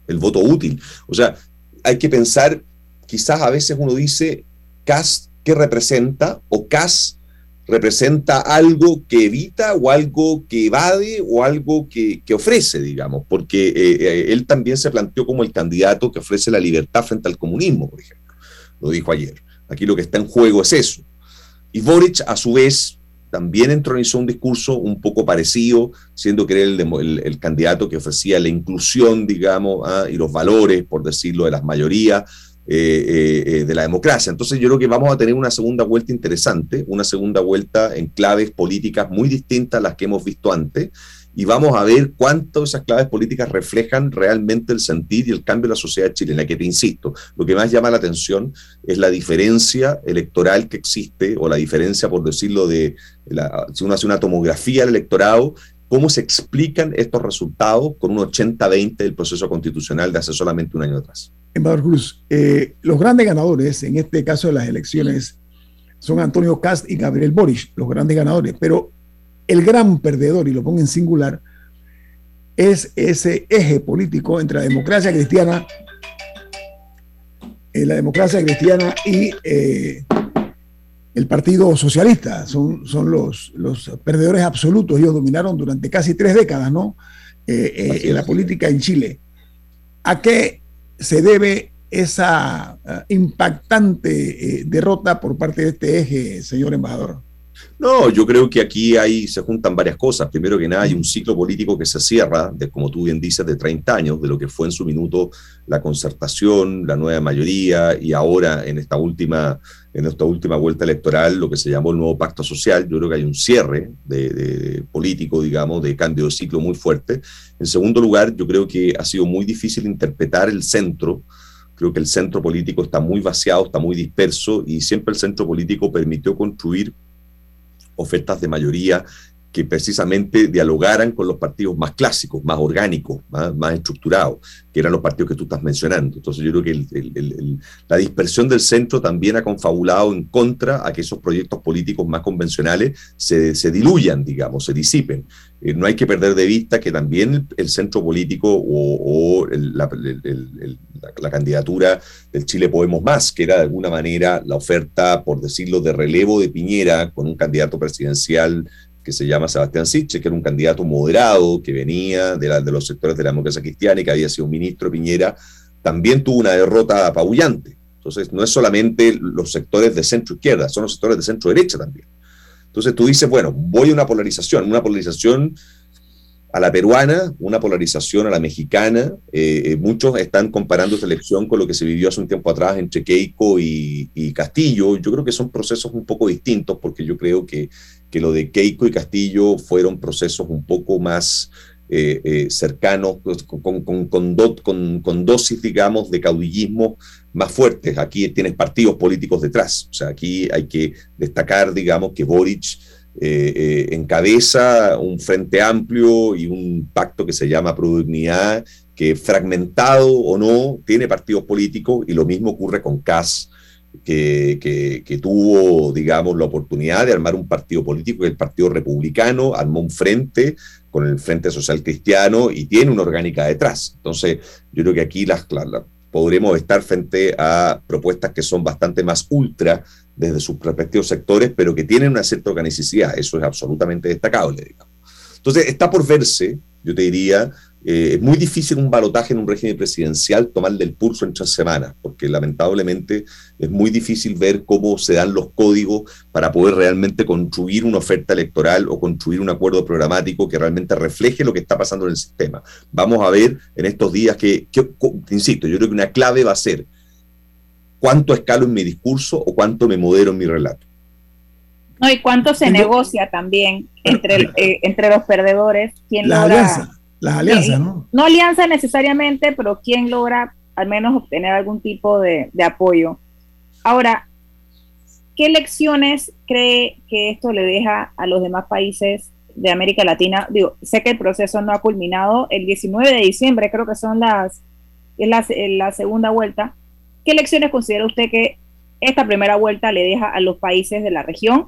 el voto útil. O sea, hay que pensar, quizás a veces uno dice, Cast ¿qué representa? ¿O CAS representa algo que evita o algo que evade o algo que, ofrece, digamos? Porque eh, eh, él también se planteó como el candidato que ofrece la libertad frente al comunismo, por ejemplo. Lo dijo ayer. Aquí lo que está en juego es eso. Y Boric, a su vez, también entronizó un discurso un poco parecido, siendo que era el, candidato que ofrecía la inclusión, digamos, ah, y los valores, por decirlo, de las mayorías, eh, eh, de la democracia. Entonces yo creo que vamos a tener una segunda vuelta interesante, una segunda vuelta en claves políticas muy distintas a las que hemos visto antes, y vamos a ver cuánto esas claves políticas reflejan realmente el sentir y el cambio de la sociedad chilena, que te insisto, lo que más llama la atención es la diferencia electoral que existe, o la diferencia, por decirlo, de si uno hace una tomografía del electorado, cómo se explican estos resultados con un 80-20 del proceso constitucional de hace solamente un año atrás. Embajador Cruz, eh, los grandes ganadores en este caso de las elecciones son Antonio Cast y Gabriel Boric, los grandes ganadores, pero el gran perdedor, y lo pongo en singular, es ese eje político entre la democracia cristiana, eh, la democracia cristiana y eh, el Partido Socialista. Son, son los, los perdedores absolutos. Ellos dominaron durante casi tres décadas, ¿no? en la política en Chile. ¿A qué se debe esa eh, impactante eh, derrota por parte de este eje, señor embajador? No, yo creo que aquí hay, se juntan varias cosas. Primero que nada, hay un ciclo político que se cierra, de, como tú bien dices, de 30 años, de lo que fue en su minuto la concertación, la nueva mayoría y ahora en esta última, en esta última vuelta electoral, lo que se llamó el nuevo pacto social. Yo creo que hay un cierre político, digamos, de cambio de ciclo muy fuerte. En segundo lugar, yo creo que ha sido muy difícil interpretar el centro Creo que el centro político está muy vaciado, está muy disperso y siempre el centro político permitió construir ofertas de mayoría que precisamente dialogaran con los partidos más clásicos, más orgánicos, más, estructurados, que eran los partidos que tú estás mencionando. Entonces yo creo que la dispersión del centro también ha confabulado en contra a que esos proyectos políticos más convencionales se, diluyan, digamos, se disipen. Eh, no hay que perder de vista que también el centro político o, la, la, candidatura del Chile Podemos Más, que era de alguna manera la oferta, por decirlo, de relevo de Piñera con un candidato presidencial que se llama Sebastián Siche, que era un candidato moderado, que venía de, la, de los sectores de la democracia cristiana y que había sido ministro Piñera, también tuvo una derrota apabullante. Entonces, no es solamente los sectores de centro izquierda, son los sectores de centro derecha también. Entonces, tú dices, bueno, voy a una polarización, una polarización a la peruana, una polarización a la mexicana. Eh, eh, muchos están comparando esta elección con lo que se vivió hace un tiempo atrás entre Keiko y, Castillo. Yo creo que son procesos un poco distintos porque yo creo que, que lo de Keiko y Castillo fueron procesos un poco más eh, cercanos, pues, con, con, dosis, digamos, de caudillismo más fuertes. Aquí tienes partidos políticos detrás. O sea, aquí hay que destacar, digamos, que Boric eh, eh, encabeza un frente amplio y un pacto que se llama Prodignidad, que fragmentado o no, tiene partidos políticos y lo mismo ocurre con CAS. Que, que, tuvo, digamos, la oportunidad de armar un partido político, el Partido Republicano, armó un frente con el Frente Social Cristiano y tiene una orgánica detrás. Entonces, yo creo que aquí las, las, podremos estar frente a propuestas que son bastante más ultra desde sus respectivos sectores, pero que tienen una cierta organicidad. Eso es absolutamente destacable. Digamos. Entonces, está por verse, yo te diría, eh, es muy difícil un balotaje en un régimen presidencial tomar del pulso en tres semanas, porque lamentablemente es muy difícil ver cómo se dan los códigos para poder realmente construir una oferta electoral o construir un acuerdo programático que realmente refleje lo que está pasando en el sistema. Vamos a ver en estos días que, que insisto, yo creo que una clave va a ser cuánto escalo en mi discurso o cuánto me modero en mi relato. No, y cuánto se negocia también entre, eh, entre los perdedores. ¿Quién las alianzas, las alianzas, ¿no? No alianza necesariamente, pero quién logra al menos obtener algún tipo de, de apoyo. Ahora, ¿qué lecciones cree que esto le deja a los demás países de América Latina? Digo, sé que el proceso no ha culminado. El 19 de diciembre creo que son las, es la, la segunda vuelta ¿Qué lecciones considera usted que esta primera vuelta le deja a los países de la región?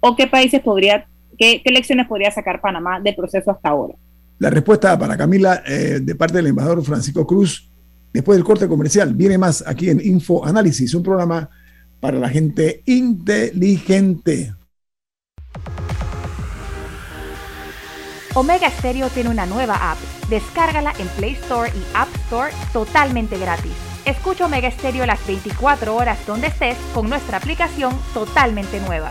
¿O qué países podría, qué, lecciones podría sacar Panamá del proceso hasta ahora? La respuesta para Camila eh, de parte del embajador Francisco Cruz, después del corte comercial, viene más aquí en Info Análisis, un programa para la gente inteligente. Omega Stereo tiene una nueva app. Descárgala en Play Store y App Store totalmente gratis. Escucha Omega Stereo las 24 horas donde estés con nuestra aplicación totalmente nueva.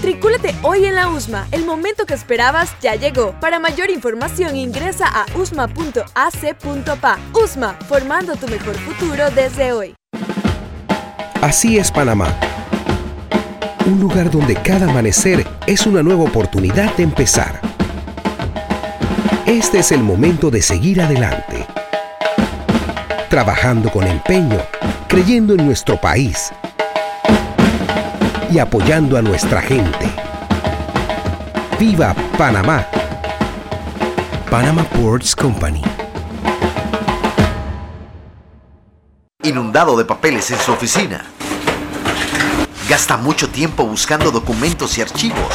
Matricúlate hoy en la USMA. El momento que esperabas ya llegó. Para mayor información ingresa a usma.ac.pa. USMA, formando tu mejor futuro desde hoy. Así es Panamá. Un lugar donde cada amanecer es una nueva oportunidad de empezar. Este es el momento de seguir adelante. Trabajando con empeño, creyendo en nuestro país y apoyando a nuestra gente. ¡Viva Panamá! Panama Ports Company. Inundado de papeles en su oficina. Gasta mucho tiempo buscando documentos y archivos.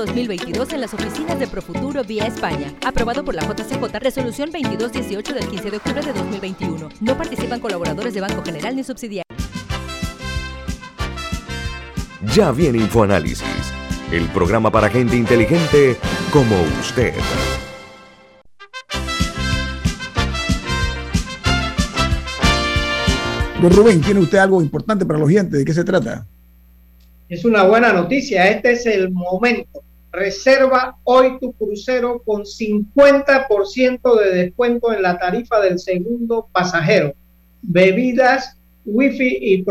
2022 en las oficinas de Profuturo vía España. Aprobado por la JCJ, resolución 2218 del 15 de octubre de 2021. No participan colaboradores de Banco General ni subsidiarios. Ya viene InfoAnálisis, el programa para gente inteligente como usted. Don Rubén, ¿tiene usted algo importante para los oyentes? ¿De qué se trata? Es una buena noticia. Este es el momento. Reserva hoy tu crucero con 50% de descuento en la tarifa del segundo pasajero. Bebidas, wifi y,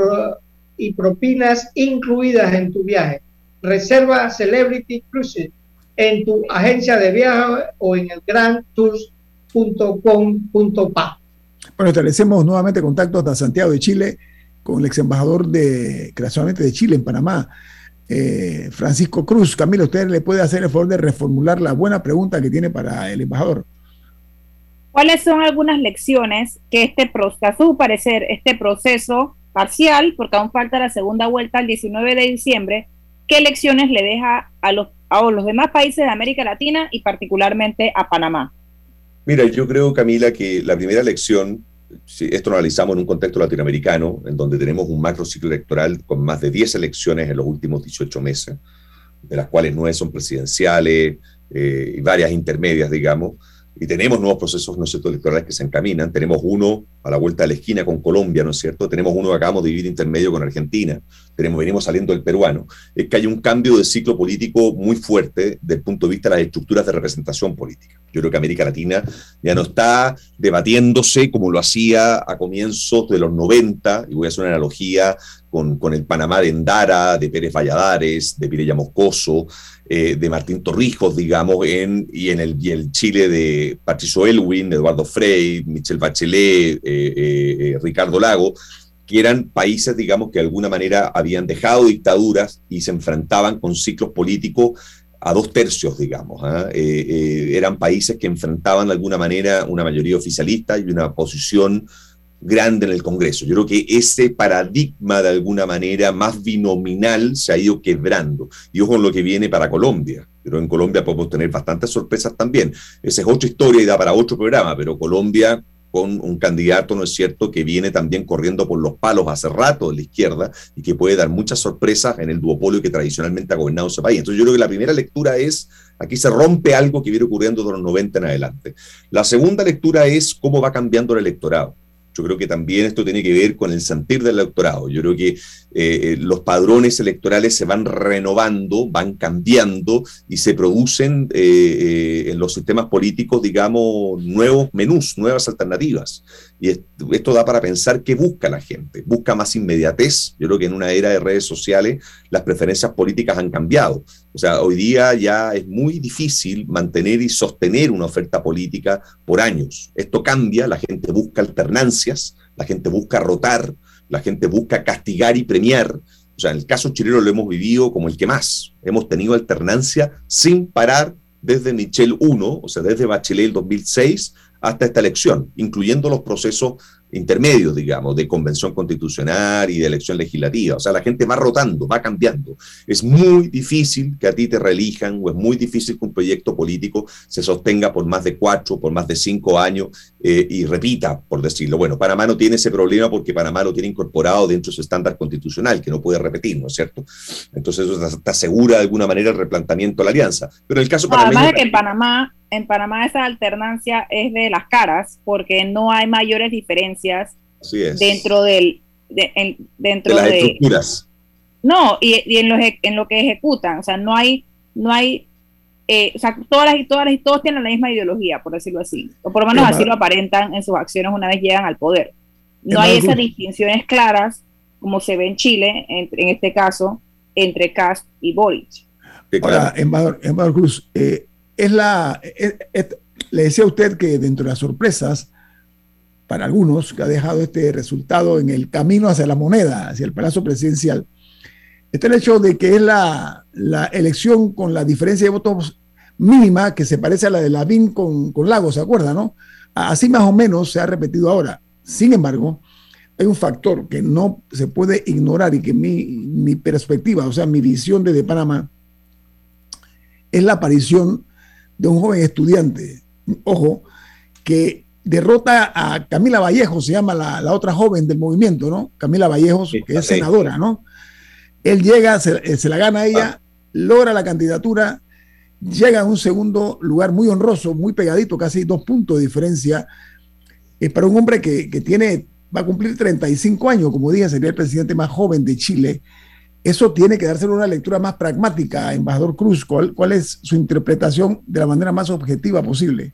y propinas incluidas en tu viaje. Reserva Celebrity Cruises en tu agencia de viaje o en el grandtours.com.pa. Bueno, establecemos nuevamente contacto hasta Santiago de Chile con el ex embajador de, creacionalmente de Chile en Panamá, eh, Francisco Cruz. Camilo, usted le puede hacer el favor de reformular la buena pregunta que tiene para el embajador. ¿Cuáles son algunas lecciones que este, a su parecer, este proceso parcial, porque aún falta la segunda vuelta el 19 de diciembre, qué lecciones le deja a los, a los demás países de América Latina y particularmente a Panamá? Mira, yo creo, Camila, que la primera lección, si esto lo analizamos en un contexto latinoamericano, en donde tenemos un macro ciclo electoral con más de 10 elecciones en los últimos 18 meses, de las cuales 9 son presidenciales eh, y varias intermedias, digamos, y tenemos nuevos procesos ¿no cierto? electorales que se encaminan. Tenemos uno a la vuelta de la esquina con Colombia, ¿no es cierto? Tenemos uno que acabamos de vivir intermedio con Argentina. Tenemos, venimos saliendo del peruano. Es que hay un cambio de ciclo político muy fuerte desde el punto de vista de las estructuras de representación política. Yo creo que América Latina ya no está debatiéndose como lo hacía a comienzos de los 90, y voy a hacer una analogía con, con el Panamá de Endara, de Pérez Valladares, de Pireya Moscoso, eh, de Martín Torrijos, digamos, en, y en el, el Chile de Patricio Elwin, Eduardo Frey, Michel Bachelet, eh, eh, Ricardo Lago, que eran países, digamos, que de alguna manera habían dejado dictaduras y se enfrentaban con ciclos políticos a dos tercios, digamos. ¿ah? eran países que enfrentaban de alguna manera una mayoría oficialista y una posición grande en el Congreso. Yo creo que ese paradigma de alguna manera más binominal se ha ido quebrando. Y ojo con lo que viene para Colombia. Pero en Colombia podemos tener bastantes sorpresas también. Esa es otra historia y da para otro programa, pero Colombia con un candidato, ¿no es cierto?, que viene también corriendo por los palos hace rato de la izquierda y que puede dar muchas sorpresas en el duopolio que tradicionalmente ha gobernado ese país. Entonces yo creo que la primera lectura es, aquí se rompe algo que viene ocurriendo de los 90 en adelante. La segunda lectura es cómo va cambiando el electorado. Yo creo que también esto tiene que ver con el sentir del electorado. Yo creo que eh, los padrones electorales se van renovando, van cambiando y se producen eh, eh, en los sistemas políticos, digamos, nuevos menús, nuevas alternativas. Y esto, da para pensar qué busca la gente. Busca más inmediatez. Yo creo que en una era de redes sociales las preferencias políticas han cambiado. O sea, hoy día ya es muy difícil mantener y sostener una oferta política por años. Esto cambia, la gente busca alternancias, la gente busca rotar, la gente busca castigar y premiar. O sea, en el caso chileno lo hemos vivido como el que más. Hemos tenido alternancia sin parar desde Michel 1, o sea, desde Bachelet el 2006 hasta esta elección, incluyendo los procesos intermedios, digamos, de convención constitucional y de elección legislativa. O sea, la gente va rotando, va cambiando. Es muy difícil que a ti te reelijan o es muy difícil que un proyecto político se sostenga por más de cuatro, por más de cinco años eh, y repita, por decirlo. Bueno, Panamá no tiene ese problema porque Panamá lo tiene incorporado dentro de su estándar constitucional, que no puede repetir, ¿no es cierto? Entonces eso está asegura de alguna manera el replanteamiento de la alianza. Pero en el caso Además de que en Panamá en Panamá esa alternancia es de las caras, porque no hay mayores diferencias dentro del de, dentro de las estructuras. No, y, en, lo, en lo que ejecutan, o sea, no hay, no hay, eh, o sea, todas las, todas las, todos tienen la misma ideología, por decirlo así, o por lo menos así lo aparentan en sus acciones una vez llegan al poder. No hay esas distinciones claras como se ve en Chile, en, en este caso, entre Cast y Boric. Ahora, embajador, Cruz, eh, es la, le decía a usted que dentro de las sorpresas, para algunos, que ha dejado este resultado en el camino hacia la moneda, hacia el Palacio Presidencial, está el hecho de que es la, la elección con la diferencia de votos mínima que se parece a la de Lavín con, con Lagos, ¿se acuerda, no? Así más o menos se ha repetido ahora. Sin embargo, hay un factor que no se puede ignorar y que mi, mi perspectiva, o sea, mi visión desde Panamá, es la aparición de un joven estudiante, ojo, que derrota a Camila Vallejo, se llama la, otra joven del movimiento, ¿no? Camila Vallejos, que es senadora, ¿no? Él llega, se, eh, la gana ella, logra la candidatura, llega a un segundo lugar muy honroso, muy pegadito, casi dos puntos de diferencia. Es para un hombre que, que tiene, va a cumplir 35 años, como dije, sería el presidente más joven de Chile eso tiene que darse una lectura más pragmática, embajador Cruz. ¿Cuál, ¿Cuál, es su interpretación de la manera más objetiva posible?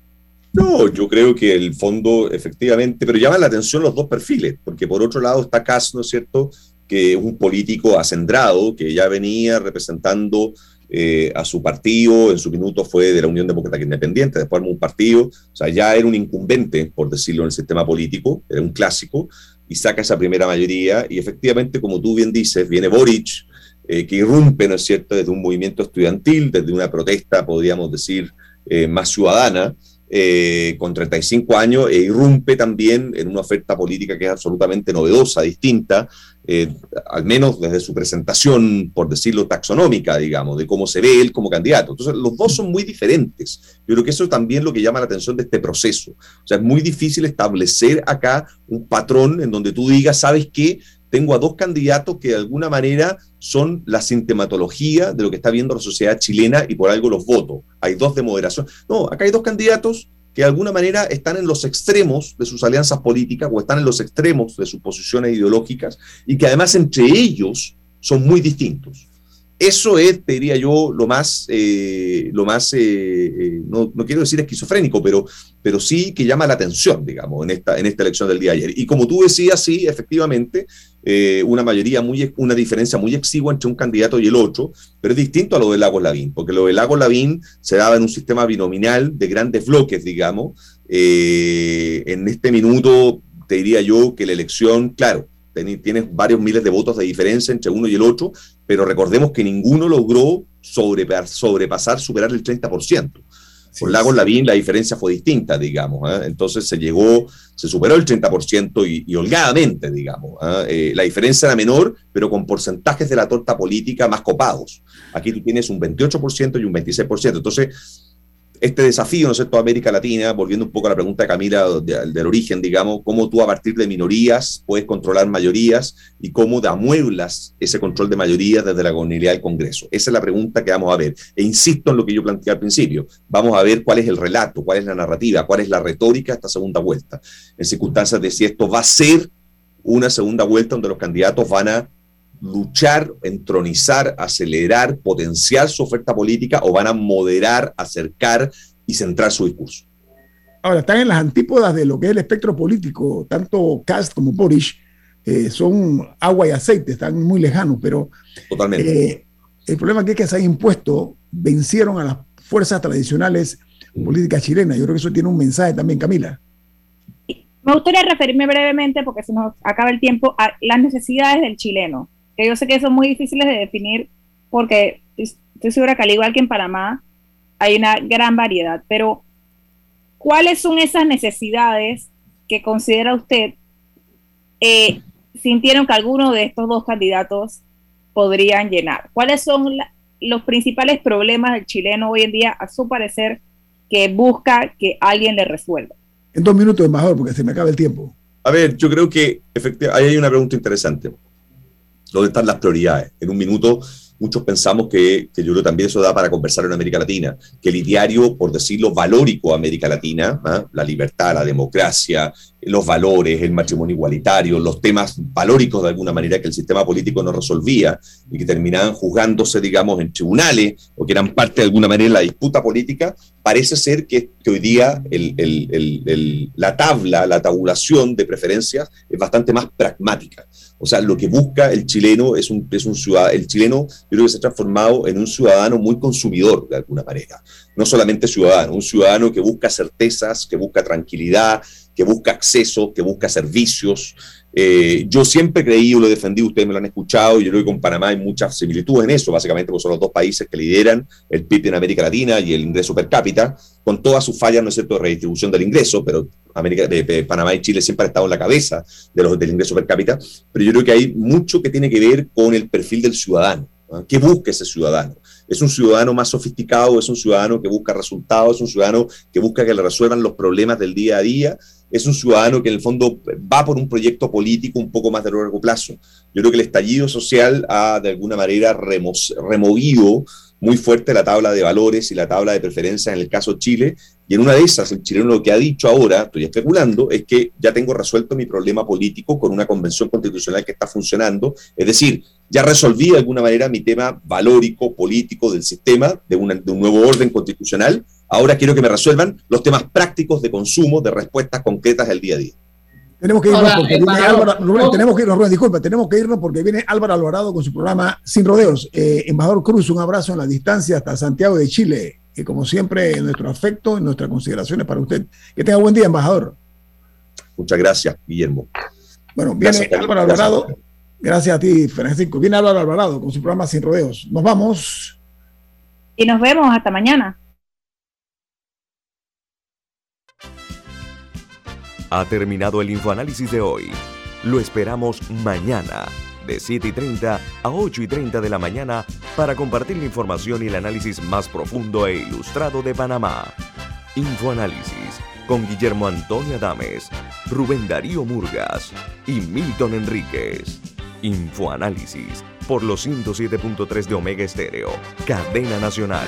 No, yo creo que el fondo, efectivamente, pero llaman la atención los dos perfiles, porque por otro lado está Cass, ¿no es cierto?, que es un político acendrado, que ya venía representando eh, a su partido, en su minuto fue de la Unión Democrática Independiente, después armó un partido, o sea, ya era un incumbente, por decirlo, en el sistema político, era un clásico, y saca esa primera mayoría. Y efectivamente, como tú bien dices, viene Boric, eh, que irrumpe, ¿no es cierto?, desde un movimiento estudiantil, desde una protesta, podríamos decir, eh, más ciudadana, eh, con 35 años, e irrumpe también en una oferta política que es absolutamente novedosa, distinta, eh, al menos desde su presentación, por decirlo, taxonómica, digamos, de cómo se ve él como candidato. Entonces, los dos son muy diferentes. Yo creo que eso es también lo que llama la atención de este proceso. O sea, es muy difícil establecer acá un patrón en donde tú digas, ¿sabes qué? Tengo a dos candidatos que de alguna manera son la sintomatología de lo que está viendo la sociedad chilena y por algo los voto. Hay dos de moderación. No, acá hay dos candidatos que de alguna manera están en los extremos de sus alianzas políticas o están en los extremos de sus posiciones ideológicas y que además entre ellos son muy distintos. Eso es, te diría yo, lo más, eh, lo más eh, eh, no, no, quiero decir esquizofrénico, pero, pero sí que llama la atención, digamos, en esta, en esta elección del día de ayer. Y como tú decías, sí, efectivamente, una mayoría, muy, una diferencia muy exigua entre un candidato y el otro, pero es distinto a lo del Lago Lavín, porque lo del Lago Lavín se daba en un sistema binominal de grandes bloques, digamos. en este minuto, te diría yo que la elección, claro, tienes varios miles de votos de diferencia entre uno y el otro, pero recordemos que ninguno logró sobrepasar, superar el 30%. Con Lagos Lavín la diferencia fue distinta, digamos. ¿eh? Entonces se llegó, se superó el 30% y, y holgadamente, digamos. ¿eh? Eh, la diferencia era menor, pero con porcentajes de la torta política más copados. Aquí tú tienes un 28% y un 26%. Entonces, este desafío, ¿no es cierto?, América Latina, volviendo un poco a la pregunta de Camila del origen, digamos, cómo tú a partir de minorías puedes controlar mayorías y cómo amueblas ese control de mayorías desde la gobernabilidad del Congreso. Esa es la pregunta que vamos a ver. E insisto en lo que yo planteé al principio. Vamos a ver cuál es el relato, cuál es la narrativa, cuál es la retórica de esta segunda vuelta, en circunstancias de si esto va a ser una segunda vuelta donde los candidatos van a luchar, entronizar, acelerar, potenciar su oferta política o van a moderar, acercar y centrar su discurso. Ahora, están en las antípodas de lo que es el espectro político, tanto Cast como Boris eh, son agua y aceite, están muy lejanos, pero Totalmente. Eh, el problema es que se han impuesto, vencieron a las fuerzas tradicionales políticas chilenas. Yo creo que eso tiene un mensaje también, Camila. Me gustaría referirme brevemente, porque se nos acaba el tiempo, a las necesidades del chileno que yo sé que son muy difíciles de definir porque estoy segura que al igual que en Panamá hay una gran variedad, pero ¿cuáles son esas necesidades que considera usted eh, sintieron que alguno de estos dos candidatos podrían llenar? ¿Cuáles son los principales problemas del chileno hoy en día, a su parecer, que busca que alguien le resuelva? En dos minutos, embajador, porque se me acaba el tiempo. A ver, yo creo que efectivamente ahí hay una pregunta interesante. ¿Dónde están las prioridades? En un minuto muchos pensamos que, yo creo también eso da para conversar en América Latina, que el ideario, por decirlo, valórico a América Latina, ¿ah? la libertad, la democracia, los valores, el matrimonio igualitario, los temas valóricos de alguna manera que el sistema político no resolvía y que terminaban juzgándose, digamos, en tribunales o que eran parte de alguna manera de la disputa política, parece ser que, hoy día la tabla, la tabulación de preferencias es bastante más pragmática. O sea, lo que busca el chileno es un, es un ciudadano, el chileno yo creo que se ha transformado en un ciudadano muy consumidor de alguna manera. No solamente ciudadano, un ciudadano que busca certezas, que busca tranquilidad, que busca acceso, que busca servicios. Eh, yo siempre creí, lo he defendido, ustedes me lo han escuchado, yo creo que con Panamá hay muchas similitudes en eso, básicamente porque son los dos países que lideran el PIB en América Latina y el ingreso per cápita, con todas sus fallas, ¿no es cierto?, de redistribución del ingreso, pero América, de, Panamá y Chile siempre han estado en la cabeza de los, del ingreso per cápita, pero yo creo que hay mucho que tiene que ver con el perfil del ciudadano. ¿Qué busca ese ciudadano? ¿Es un ciudadano más sofisticado? ¿Es un ciudadano que busca resultados? ¿Es un ciudadano que busca que le resuelvan los problemas del día a día? ¿Es un ciudadano que en el fondo va por un proyecto político un poco más de largo plazo? Yo creo que el estallido social ha de alguna manera removido muy fuerte la tabla de valores y la tabla de preferencias en el caso Chile. Y en una de esas, el chileno lo que ha dicho ahora, estoy especulando, es que ya tengo resuelto mi problema político con una convención constitucional que está funcionando. Es decir, ya resolví de alguna manera mi tema valórico, político del sistema, de, de un nuevo orden constitucional. Ahora quiero que me resuelvan los temas prácticos de consumo, de respuestas concretas del día a día. Tenemos que irnos porque viene Álvaro, Rubén, tenemos que irnos, Rubén, disculpa, tenemos que irnos porque viene Álvaro Alvarado con su programa Sin Rodeos. Eh, embajador Cruz, un abrazo en la distancia hasta Santiago de Chile. Y como siempre, nuestro afecto y nuestras consideraciones para usted. Que tenga buen día, embajador. Muchas gracias, Guillermo. Bueno, viene Álvaro Alvarado. Gracias a ti, Francisco. Viene Álvaro Alvarado con su programa Sin Rodeos. Nos vamos. Y nos vemos hasta mañana. Ha terminado el infoanálisis de hoy. Lo esperamos mañana, de 7 y 30 a 8 y 30 de la mañana, para compartir la información y el análisis más profundo e ilustrado de Panamá. Infoanálisis con Guillermo Antonio Adames, Rubén Darío Murgas y Milton Enríquez. Infoanálisis por los 107.3 de Omega Estéreo, cadena nacional.